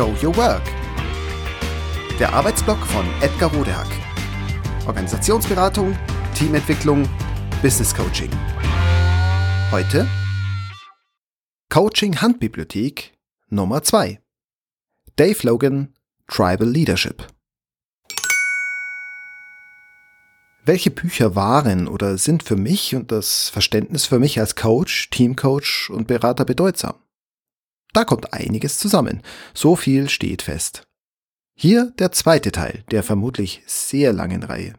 Show Your Work. Der Arbeitsblock von Edgar Rodehack. Organisationsberatung, Teamentwicklung, Business Coaching. Heute Coaching Handbibliothek Nummer 2. Dave Logan, Tribal Leadership. Welche Bücher waren oder sind für mich und das Verständnis für mich als Coach, Teamcoach und Berater bedeutsam? Da kommt einiges zusammen. So viel steht fest. Hier der zweite Teil der vermutlich sehr langen Reihe.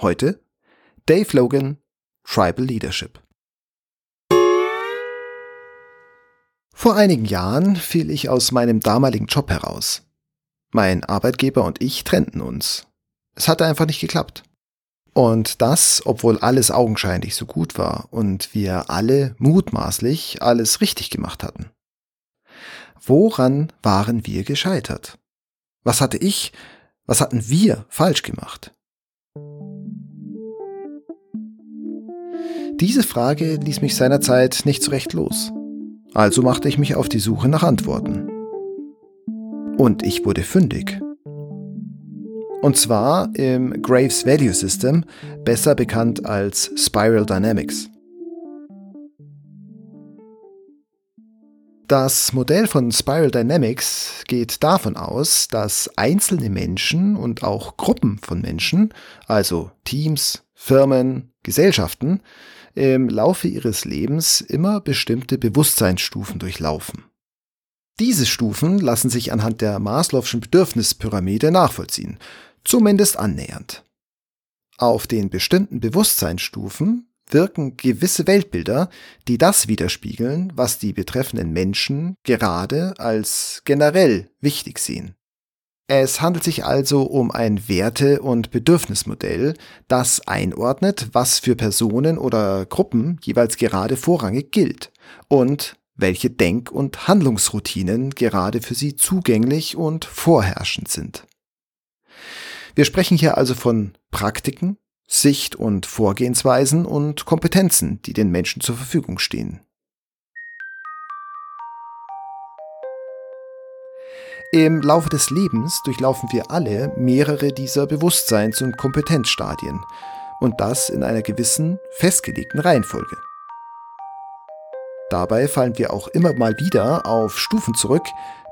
Heute Dave Logan, Tribal Leadership. Vor einigen Jahren fiel ich aus meinem damaligen Job heraus. Mein Arbeitgeber und ich trennten uns. Es hatte einfach nicht geklappt. Und das, obwohl alles augenscheinlich so gut war und wir alle mutmaßlich alles richtig gemacht hatten. Woran waren wir gescheitert? Was hatte ich, was hatten wir falsch gemacht? Diese Frage ließ mich seinerzeit nicht so recht los. Also machte ich mich auf die Suche nach Antworten. Und ich wurde fündig. Und zwar im Graves Value System, besser bekannt als Spiral Dynamics. Das Modell von Spiral Dynamics geht davon aus, dass einzelne Menschen und auch Gruppen von Menschen, also Teams, Firmen, Gesellschaften, im Laufe ihres Lebens immer bestimmte Bewusstseinsstufen durchlaufen. Diese Stufen lassen sich anhand der Maslow'schen Bedürfnispyramide nachvollziehen, zumindest annähernd. Auf den bestimmten Bewusstseinsstufen wirken gewisse Weltbilder, die das widerspiegeln, was die betreffenden Menschen gerade als generell wichtig sehen. Es handelt sich also um ein Werte- und Bedürfnismodell, das einordnet, was für Personen oder Gruppen jeweils gerade vorrangig gilt und welche Denk- und Handlungsroutinen gerade für sie zugänglich und vorherrschend sind. Wir sprechen hier also von Praktiken, Sicht- und Vorgehensweisen und Kompetenzen, die den Menschen zur Verfügung stehen. Im Laufe des Lebens durchlaufen wir alle mehrere dieser Bewusstseins- und Kompetenzstadien und das in einer gewissen, festgelegten Reihenfolge. Dabei fallen wir auch immer mal wieder auf Stufen zurück,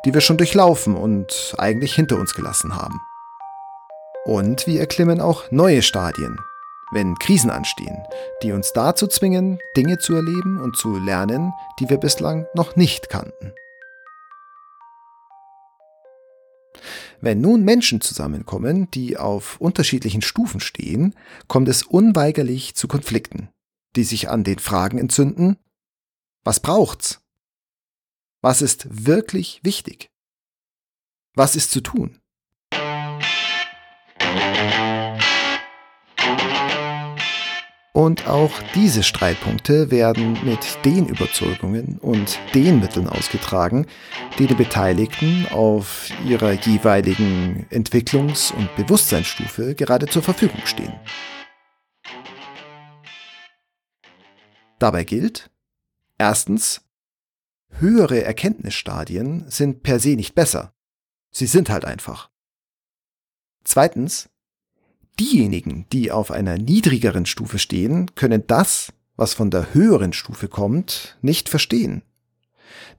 die wir schon durchlaufen und eigentlich hinter uns gelassen haben. Und wir erklimmen auch neue Stadien, wenn Krisen anstehen, die uns dazu zwingen, Dinge zu erleben und zu lernen, die wir bislang noch nicht kannten. Wenn nun Menschen zusammenkommen, die auf unterschiedlichen Stufen stehen, kommt es unweigerlich zu Konflikten, die sich an den Fragen entzünden, was braucht's? Was ist wirklich wichtig? Was ist zu tun? Und auch diese Streitpunkte werden mit den Überzeugungen und den Mitteln ausgetragen, die den Beteiligten auf ihrer jeweiligen Entwicklungs- und Bewusstseinsstufe gerade zur Verfügung stehen. Dabei gilt, erstens, höhere Erkenntnisstadien sind per se nicht besser. Sie sind halt einfach. Zweitens, diejenigen, die auf einer niedrigeren Stufe stehen, können das, was von der höheren Stufe kommt, nicht verstehen.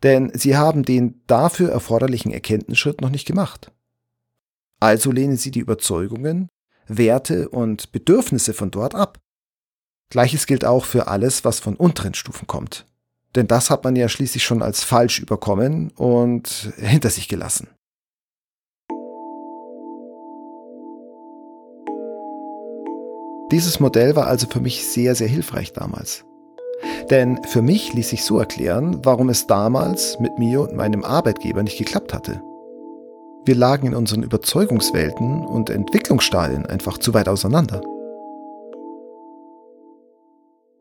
Denn sie haben den dafür erforderlichen Erkenntnisschritt noch nicht gemacht. Also lehnen sie die Überzeugungen, Werte und Bedürfnisse von dort ab. Gleiches gilt auch für alles, was von unteren Stufen kommt. Denn das hat man ja schließlich schon als falsch überkommen und hinter sich gelassen. Dieses Modell war also für mich sehr, sehr hilfreich damals. Denn für mich ließ sich so erklären, warum es damals mit mir und meinem Arbeitgeber nicht geklappt hatte. Wir lagen in unseren Überzeugungswelten und Entwicklungsstadien einfach zu weit auseinander.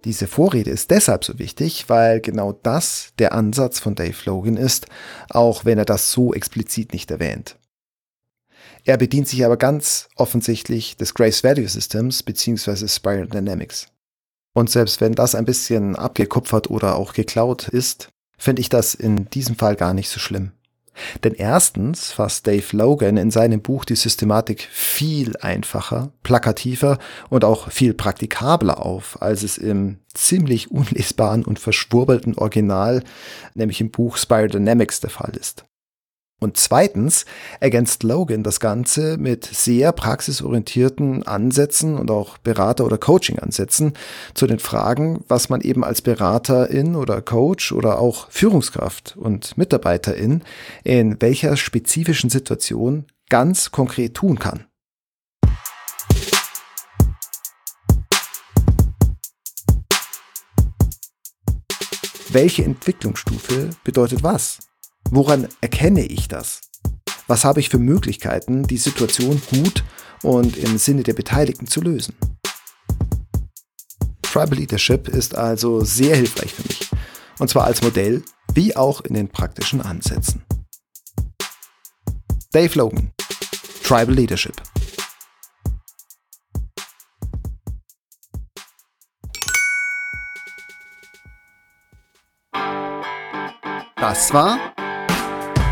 Diese Vorrede ist deshalb so wichtig, weil genau das der Ansatz von Dave Logan ist, auch wenn er das so explizit nicht erwähnt. Er bedient sich aber ganz offensichtlich des Grace Value Systems bzw. Spiral Dynamics. Und selbst wenn das ein bisschen abgekupfert oder auch geklaut ist, finde ich das in diesem Fall gar nicht so schlimm. Denn erstens fasst Dave Logan in seinem Buch die Systematik viel einfacher, plakativer und auch viel praktikabler auf, als es im ziemlich unlesbaren und verschwurbelten Original, nämlich im Buch Spiral Dynamics der Fall ist. Und zweitens ergänzt Logan das Ganze mit sehr praxisorientierten Ansätzen und auch Berater- oder Coaching-Ansätzen zu den Fragen, was man eben als Beraterin oder Coach oder auch Führungskraft und Mitarbeiterin in welcher spezifischen Situation ganz konkret tun kann. Welche Entwicklungsstufe bedeutet was? Woran erkenne ich das? Was habe ich für Möglichkeiten, die Situation gut und im Sinne der Beteiligten zu lösen? Tribal Leadership ist also sehr hilfreich für mich. Und zwar als Modell wie auch in den praktischen Ansätzen. Dave Logan, Tribal Leadership. Das war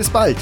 Bis bald!